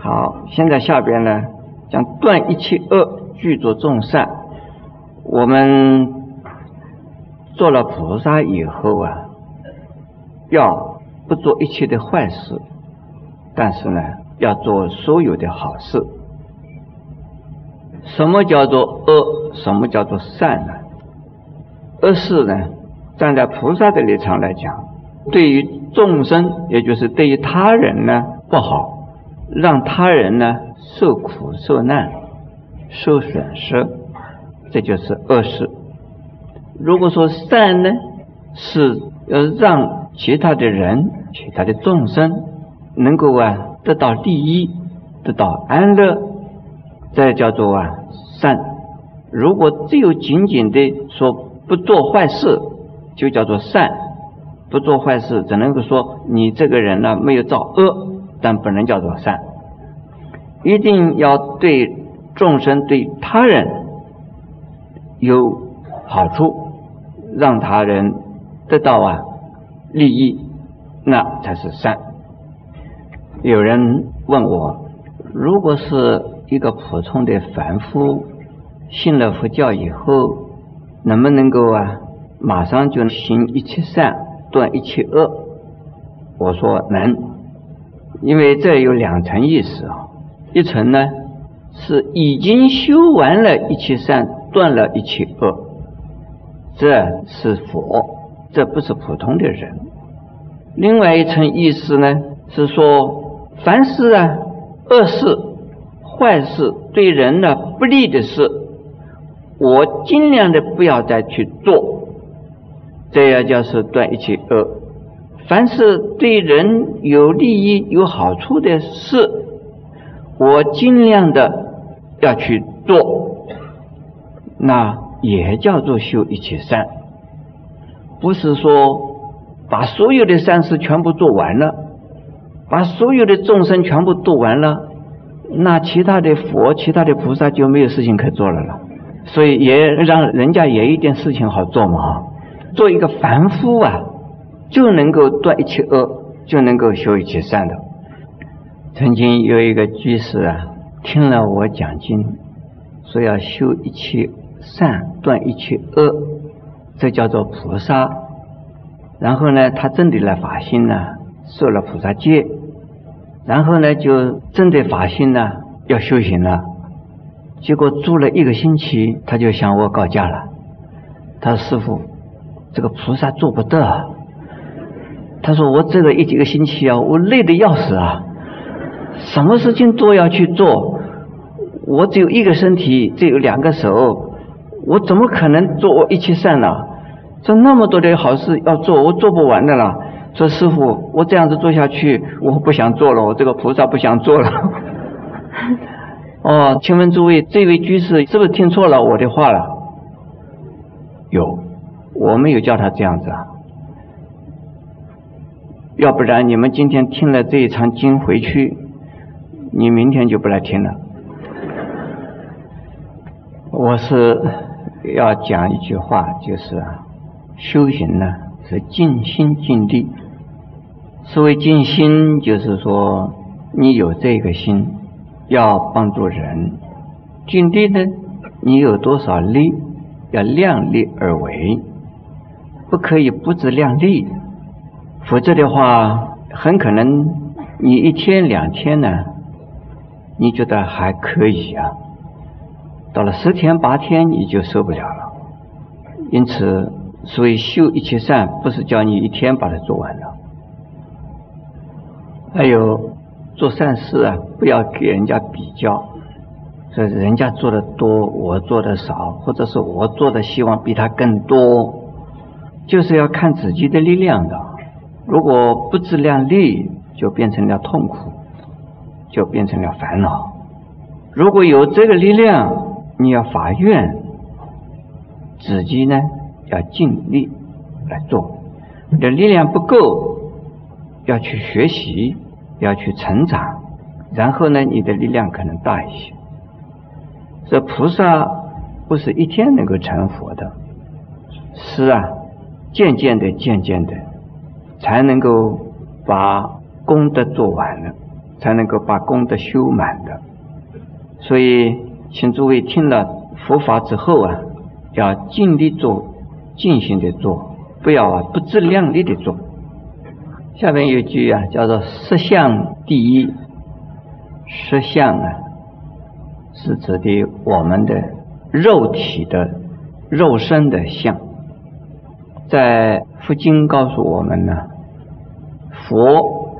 好，现在下边呢讲断一切恶，具足众善。我们做了菩萨以后啊，要不做一切的坏事，但是呢，要做所有的好事。什么叫做恶？什么叫做善呢？恶事呢，站在菩萨的立场来讲，对于众生，也就是对于他人呢不好，让他人呢受苦受难、受损失，这就是恶事。如果说善呢，是要让其他的人、其他的众生能够啊得到利益、得到安乐，这叫做啊善。如果只有仅仅的说，不做坏事就叫做善，不做坏事只能够说你这个人呢没有造恶，但不能叫做善。一定要对众生、对他人有好处，让他人得到啊利益，那才是善。有人问我，如果是一个普通的凡夫，信了佛教以后。能不能够啊，马上就行一切善，断一切恶？我说能，因为这有两层意思啊。一层呢是已经修完了一切善，断了一切恶，这是佛，这不是普通的人。另外一层意思呢是说，凡是啊恶事、坏事，对人呢不利的事。我尽量的不要再去做，这样就是断一切恶。凡是对人有利益、有好处的事，我尽量的要去做，那也叫做修一切善。不是说把所有的善事全部做完了，把所有的众生全部度完了，那其他的佛、其他的菩萨就没有事情可做了了。所以也让人家也一点事情好做嘛，做一个凡夫啊，就能够断一切恶，就能够修一切善的。曾经有一个居士啊，听了我讲经，说要修一切善，断一切恶，这叫做菩萨。然后呢，他真的来法心呢，受了菩萨戒，然后呢，就真的法心呢，要修行了。结果住了一个星期，他就向我告假了。他说：“师傅，这个菩萨做不得。”他说：“我这个一几个星期啊，我累得要死啊，什么事情都要去做。我只有一个身体，只有两个手，我怎么可能做一切善呢？这那么多的好事要做，我做不完的了。说师傅，我这样子做下去，我不想做了，我这个菩萨不想做了。”哦，请问诸位，这位居士是不是听错了我的话了？有，我没有叫他这样子啊。要不然你们今天听了这一场经回去，你明天就不来听了。我是要讲一句话，就是啊，修行呢是尽心尽力。所谓尽心，就是说你有这个心。要帮助人，尽力呢？你有多少力，要量力而为，不可以不自量力，否则的话，很可能你一天两天呢，你觉得还可以啊，到了十天八天你就受不了了。因此，所以修一切善，不是叫你一天把它做完了。还有。做善事啊，不要给人家比较，说人家做的多，我做的少，或者是我做的希望比他更多，就是要看自己的力量的。如果不自量力，就变成了痛苦，就变成了烦恼。如果有这个力量，你要发愿，自己呢要尽力来做。你的力量不够，要去学习。要去成长，然后呢，你的力量可能大一些。这菩萨不是一天能够成佛的，是啊，渐渐的、渐渐的，才能够把功德做完了，才能够把功德修满的。所以，请诸位听了佛法之后啊，要尽力做，尽心的做，不要啊不自量力的做。下面有句啊，叫做“色相第一”。色相啊，是指的我们的肉体的肉身的相。在佛经告诉我们呢，佛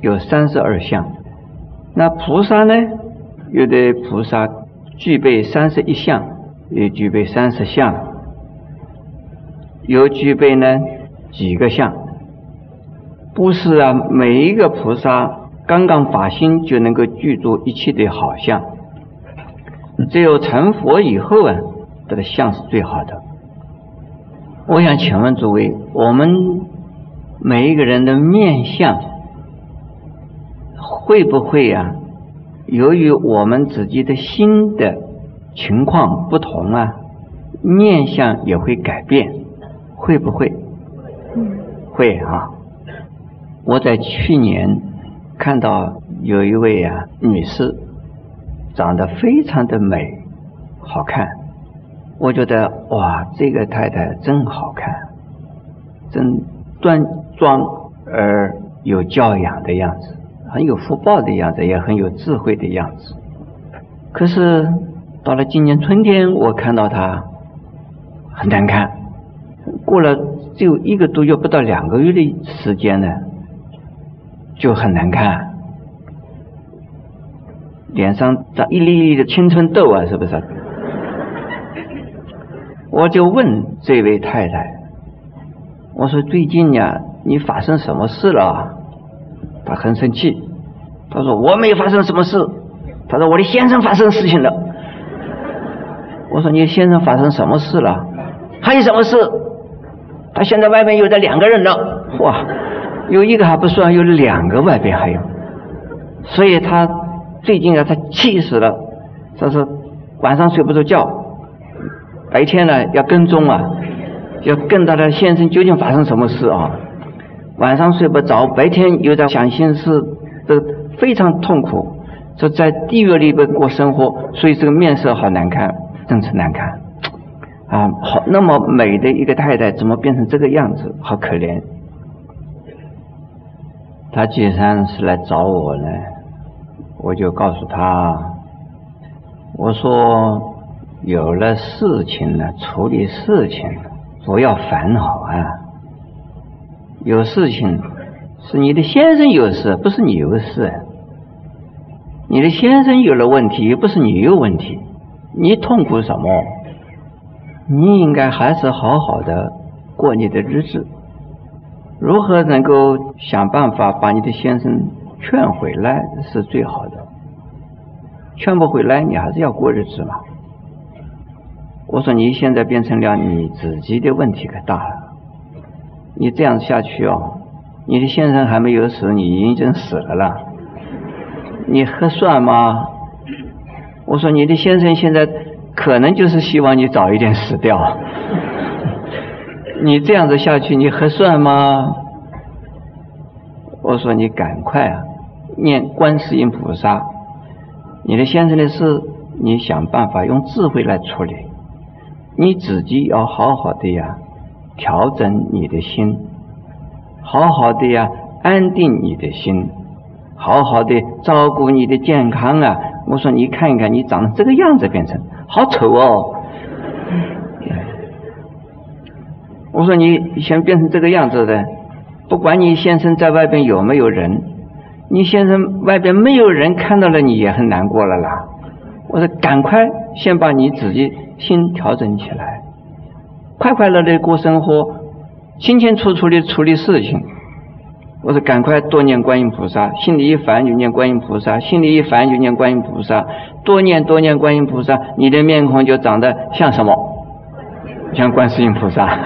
有三十二相，那菩萨呢，有的菩萨具备三十一相，也具备三十相，有具备呢几个相。不是啊，每一个菩萨刚刚发心就能够具足一切的好相，只有成佛以后啊，这个相是最好的。我想请问诸位，我们每一个人的面相会不会啊？由于我们自己的心的情况不同啊，面相也会改变，会不会？会啊。我在去年看到有一位啊女士，长得非常的美，好看。我觉得哇，这个太太真好看，真端庄而有教养的样子，很有福报的样子，也很有智慧的样子。可是到了今年春天，我看到他很难看。过了只有一个多月，不到两个月的时间呢。就很难看，脸上长一粒粒的青春痘啊，是不是？我就问这位太太，我说最近呀，你发生什么事了？他很生气，他说我没有发生什么事，他说我的先生发生事情了。我说你先生发生什么事了？还有什么事？他现在外面有的两个人了，哇！有一个还不算，有两个外边还有，所以他最近啊，他气死了，他说晚上睡不着觉，白天呢要跟踪啊，要跟他的先生究竟发生什么事啊，晚上睡不着，白天又在想心事，这非常痛苦，这在地狱里边过生活，所以这个面色好难看，真是难看，啊，好那么美的一个太太，怎么变成这个样子，好可怜。他既然是来找我呢，我就告诉他，我说有了事情了，处理事情不要烦恼啊。有事情是你的先生有事，不是你有事。你的先生有了问题，又不是你有问题，你痛苦什么？你应该还是好好的过你的日子。如何能够想办法把你的先生劝回来是最好的？劝不回来，你还是要过日子嘛。我说你现在变成了你自己的问题可大了。你这样下去哦，你的先生还没有死，你已经死了了。你合算吗？我说你的先生现在可能就是希望你早一点死掉。你这样子下去，你合算吗？我说你赶快啊，念观世音菩萨。你的先生的事，你想办法用智慧来处理。你自己要好好的呀，调整你的心，好好的呀，安定你的心，好好的照顾你的健康啊。我说你看一看，你长成这个样子，变成好丑哦。我说你先变成这个样子的，不管你先生在外边有没有人，你先生外边没有人看到了你也很难过了啦。我说赶快先把你自己心调整起来，快快乐乐过生活，清清楚楚的处理事情。我说赶快多念观音菩萨，心里一烦就念观音菩萨，心里一烦就念观音菩萨，多念多念观音菩萨，你的面孔就长得像什么？像观世音菩萨。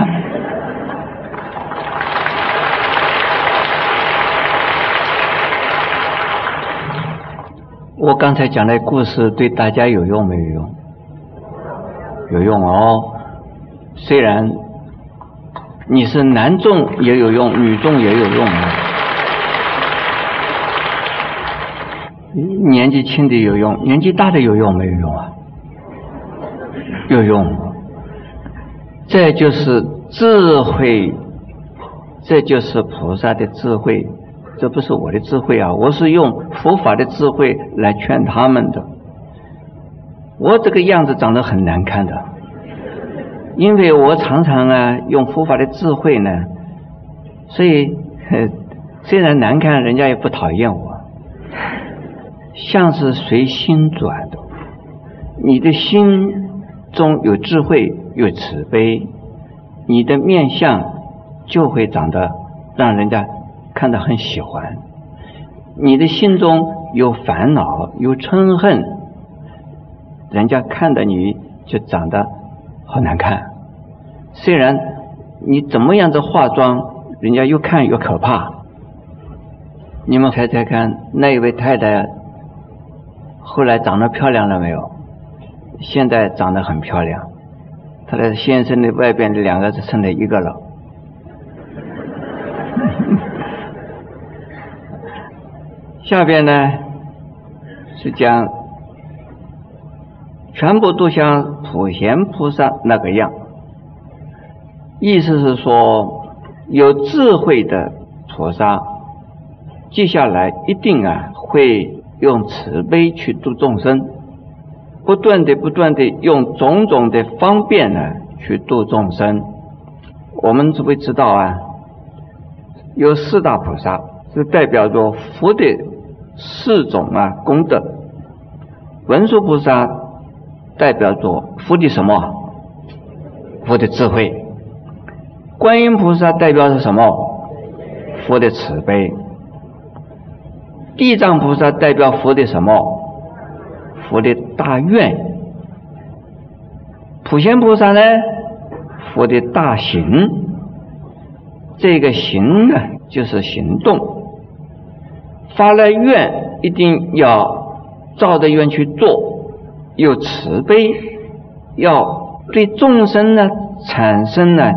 我刚才讲的故事对大家有用没有用？有用哦。虽然你是男众也有用，女众也有用啊。年纪轻的有用，年纪大的有用没有用啊？有用。这就是智慧，这就是菩萨的智慧。这不是我的智慧啊，我是用佛法的智慧来劝他们的。我这个样子长得很难看的，因为我常常啊用佛法的智慧呢，所以虽然难看，人家也不讨厌我。像是随心转的，你的心中有智慧，有慈悲，你的面相就会长得让人家。看得很喜欢，你的心中有烦恼有嗔恨，人家看到你就长得好难看。虽然你怎么样子化妆，人家越看越可怕。你们猜猜看，那一位太太后来长得漂亮了没有？现在长得很漂亮，她的先生的外边的两个只剩了一个了。下边呢是讲，全部都像普贤菩萨那个样，意思是说，有智慧的菩萨，接下来一定啊会用慈悲去度众生，不断的不断的用种种的方便呢去度众生。我们只会知道啊，有四大菩萨是代表着佛的。四种啊功德，文殊菩萨代表着佛的什么？佛的智慧。观音菩萨代表是什么？佛的慈悲。地藏菩萨代表佛的什么？佛的大愿。普贤菩萨呢？佛的大行。这个行呢，就是行动。发了愿，一定要照着愿去做，有慈悲，要对众生呢产生呢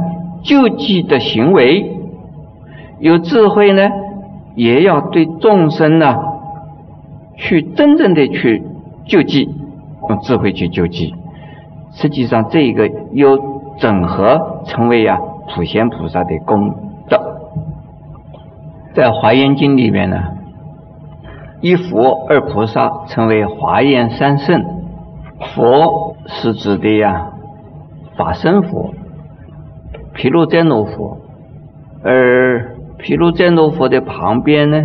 救济的行为，有智慧呢，也要对众生呢去真正的去救济，用智慧去救济。实际上，这个有整合，成为呀普贤菩萨的功德。在华严经里面呢。一佛二菩萨称为华严三圣，佛是指的呀法身佛、毗卢遮那佛，而毗卢遮那佛的旁边呢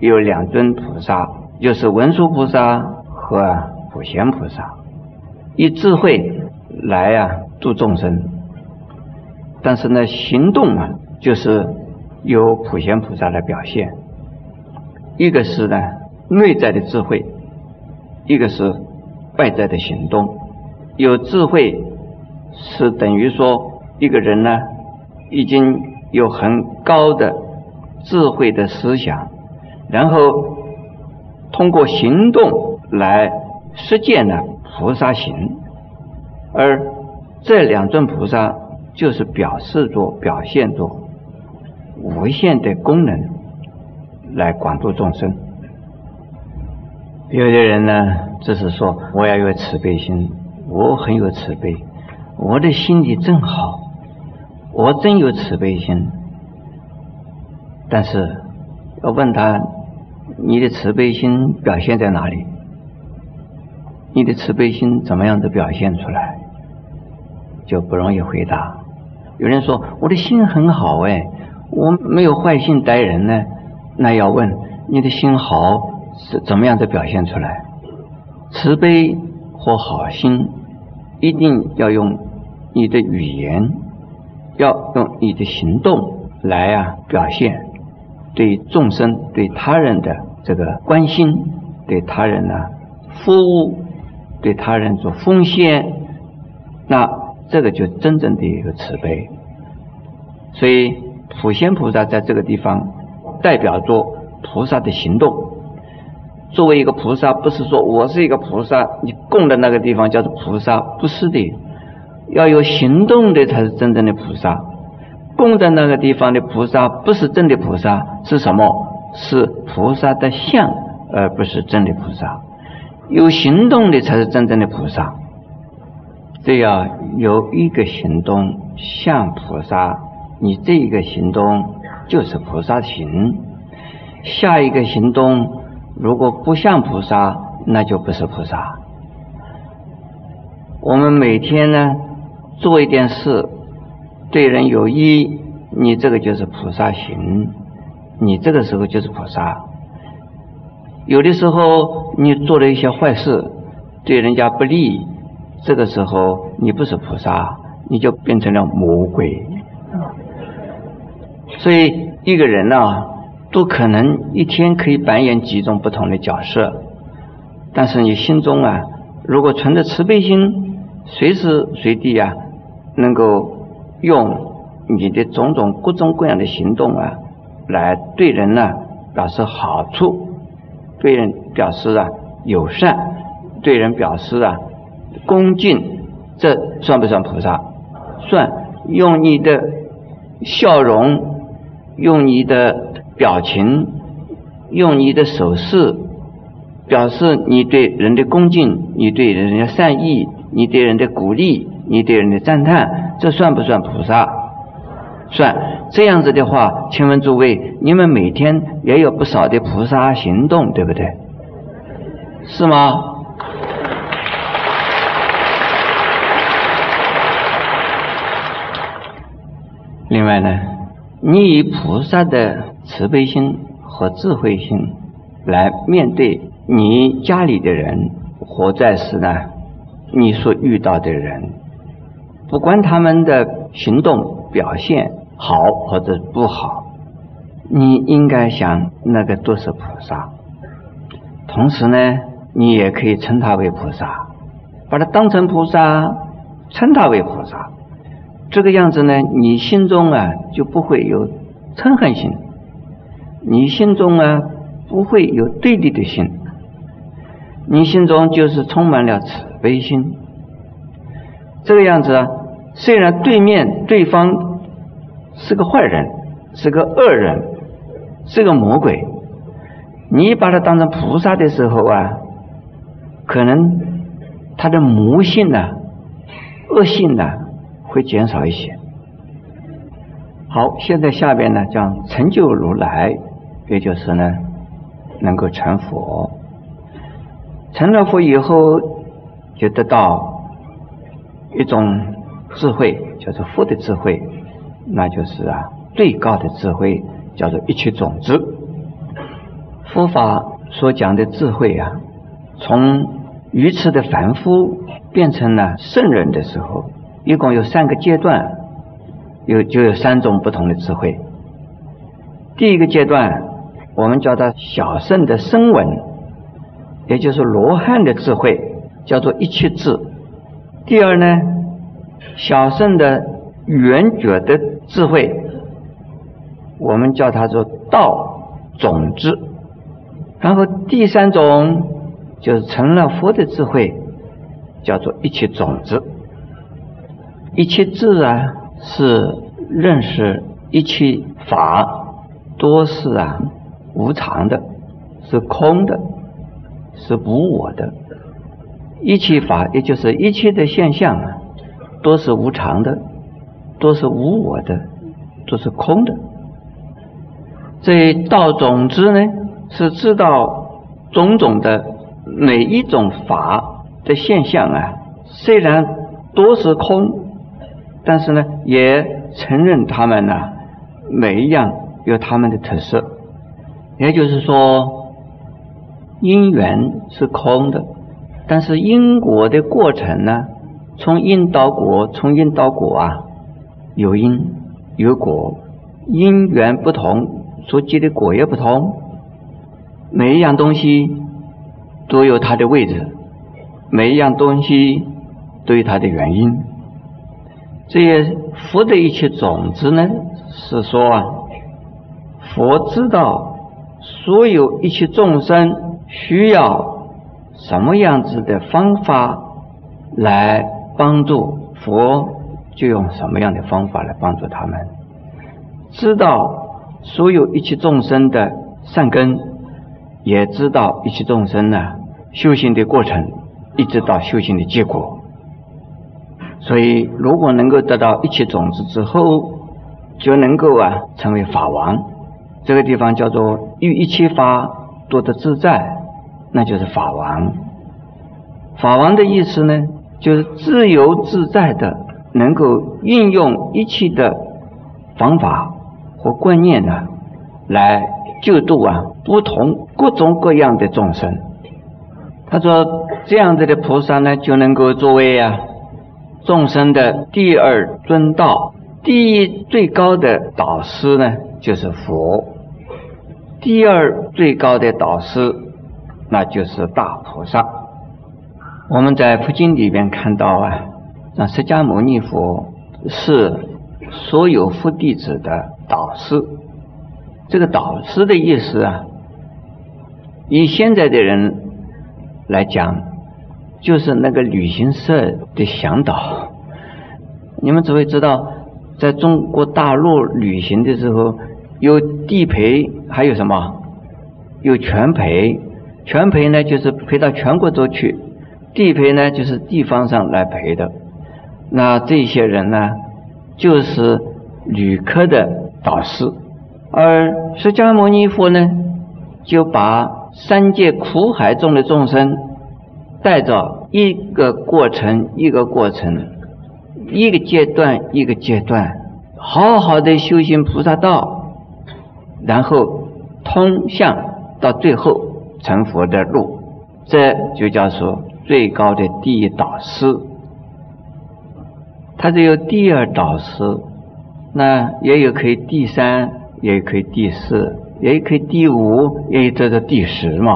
有两尊菩萨，就是文殊菩萨和普贤菩萨，以智慧来呀度众生，但是呢行动啊就是由普贤菩萨来表现。一个是呢内在的智慧，一个是外在的行动。有智慧是等于说一个人呢已经有很高的智慧的思想，然后通过行动来实践呢菩萨行，而这两尊菩萨就是表示着、表现着无限的功能。来广度众生。有的人呢，是说我要有慈悲心，我很有慈悲，我的心地真好，我真有慈悲心。但是要问他，你的慈悲心表现在哪里？你的慈悲心怎么样子表现出来？就不容易回答。有人说我的心很好哎，我没有坏心待人呢。那要问你的心好是怎么样的表现出来？慈悲或好心，一定要用你的语言，要用你的行动来啊表现。对众生、对他人的这个关心，对他人呢服务，对他人做奉献，那这个就真正的一个慈悲。所以普贤菩萨在这个地方。代表着菩萨的行动。作为一个菩萨，不是说我是一个菩萨，你供的那个地方叫做菩萨，不是的。要有行动的才是真正的菩萨。供在那个地方的菩萨不是真的菩萨，是什么？是菩萨的像，而不是真的菩萨。有行动的才是真正的菩萨。这要有一个行动像菩萨，你这一个行动就是菩萨行。下一个行动如果不像菩萨，那就不是菩萨。我们每天呢做一件事，对人有益，你这个就是菩萨行，你这个时候就是菩萨。有的时候你做了一些坏事，对人家不利，这个时候你不是菩萨，你就变成了魔鬼。所以一个人呢，都可能一天可以扮演几种不同的角色，但是你心中啊，如果存着慈悲心。随时随地啊，能够用你的种种各种各样的行动啊，来对人呢表示好处，对人表示啊友善，对人表示啊恭敬，这算不算菩萨？算。用你的笑容，用你的表情，用你的手势，表示你对人的恭敬，你对人的善意。你对人的鼓励，你对人的赞叹，这算不算菩萨？算。这样子的话，请问诸位，你们每天也有不少的菩萨行动，对不对？是吗？另外呢，你以菩萨的慈悲心和智慧心来面对你家里的人，活在世呢？你所遇到的人，不管他们的行动表现好或者不好，你应该想那个都是菩萨。同时呢，你也可以称他为菩萨，把他当成菩萨，称他为菩萨。这个样子呢，你心中啊就不会有嗔恨心，你心中啊不会有对立的心，你心中就是充满了慈。悲心，这个样子啊，虽然对面对方是个坏人，是个恶人，是个魔鬼，你把他当成菩萨的时候啊，可能他的魔性呢、恶性呢会减少一些。好，现在下边呢讲成就如来，也就是呢能够成佛，成了佛以后。就得到一种智慧，叫做佛的智慧，那就是啊最高的智慧，叫做一切种子。佛法所讲的智慧啊，从愚痴的凡夫变成了圣人的时候，一共有三个阶段，有就有三种不同的智慧。第一个阶段，我们叫它小圣的声闻，也就是罗汉的智慧。叫做一切智。第二呢，小圣的圆觉的智慧，我们叫它做道种子。然后第三种就是成了佛的智慧，叫做一切种子。一切智啊，是认识一切法多是啊无常的，是空的，是无我的。一切法，也就是一切的现象啊，都是无常的，都是无我的，都是空的。这道种子呢，是知道种种的每一种法的现象啊，虽然都是空，但是呢，也承认他们呢，每一样有他们的特色。也就是说，因缘是空的。但是因果的过程呢，从因到果，从因到果啊，有因有果，因缘不同，所结的果也不同。每一样东西都有它的位置，每一样东西都有它的原因。这些佛的一切种子呢，是说啊，佛知道所有一切众生需要。什么样子的方法来帮助佛，就用什么样的方法来帮助他们。知道所有一切众生的善根，也知道一切众生呢修行的过程，一直到修行的结果。所以，如果能够得到一切种子之后，就能够啊成为法王。这个地方叫做遇一切法多得自在，那就是法王。法王的意思呢，就是自由自在的，能够运用一切的方法和观念呢，来救度啊不同各种各样的众生。他说，这样子的菩萨呢，就能够作为啊众生的第二尊道，第一最高的导师呢，就是佛；第二最高的导师，那就是大菩萨。我们在佛经里边看到啊，那释迦牟尼佛是所有佛弟子的导师。这个导师的意思啊，以现在的人来讲，就是那个旅行社的向导。你们只会知道，在中国大陆旅行的时候，有地陪，还有什么？有全陪。全陪呢，就是陪到全国都去。地陪呢，就是地方上来陪的，那这些人呢，就是旅客的导师，而释迦牟尼佛呢，就把三界苦海中的众生带着一个过程一个过程，一个阶段一个阶段，好好的修行菩萨道，然后通向到最后成佛的路，这就叫做。最高的第一导师，他只有第二导师，那也有可以第三，也可以第四，也可以第五，也有这个第十嘛。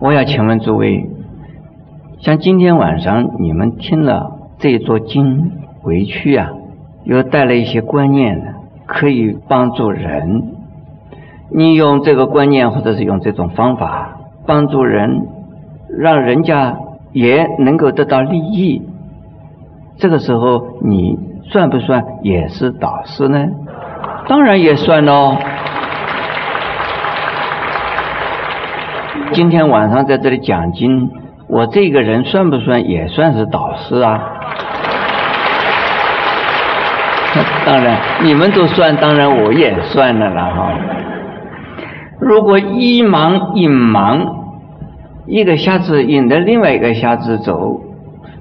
我要请问诸位，像今天晚上你们听了这座经回去啊，又带了一些观念，可以帮助人。你用这个观念，或者是用这种方法帮助人。让人家也能够得到利益，这个时候你算不算也是导师呢？当然也算喽。今天晚上在这里讲经，我这个人算不算也算是导师啊？当然，你们都算，当然我也算了了哈。如果一盲一盲。一个瞎子引着另外一个瞎子走，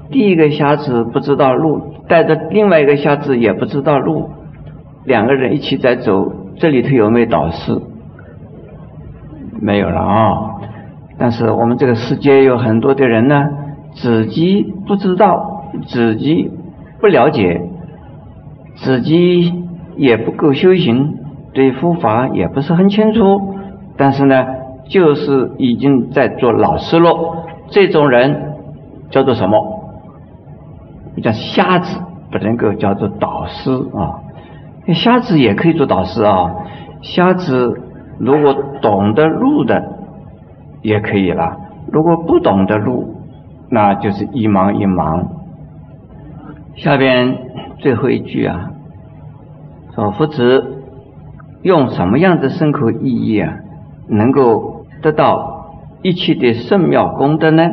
第一个瞎子不知道路，带着另外一个瞎子也不知道路，两个人一起在走，这里头有没有导师？没有了啊！但是我们这个世界有很多的人呢，自己不知道，自己不了解，自己也不够修行，对佛法也不是很清楚，但是呢。就是已经在做老师了，这种人叫做什么？叫瞎子，不能够叫做导师啊。瞎子也可以做导师啊。瞎子如果懂得路的也可以了，如果不懂得路，那就是一盲一盲。下边最后一句啊，说夫子用什么样的深刻意义啊，能够。得到一切的圣妙功德呢？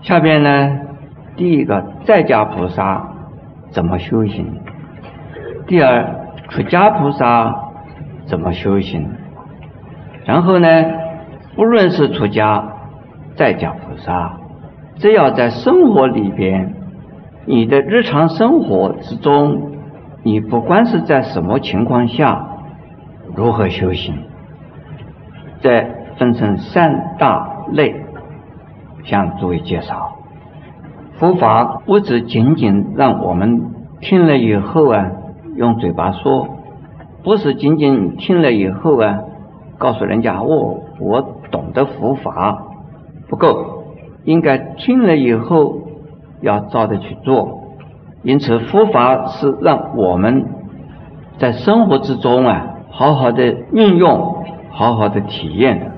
下边呢，第一个在家菩萨怎么修行？第二出家菩萨怎么修行？然后呢，不论是出家在家菩萨，只要在生活里边，你的日常生活之中，你不管是在什么情况下，如何修行，再。分成三大类，向诸位介绍。佛法不只仅仅让我们听了以后啊，用嘴巴说，不是仅仅听了以后啊，告诉人家哦，我懂得佛法不够，应该听了以后要照着去做。因此，佛法是让我们在生活之中啊，好好的运用，好好的体验。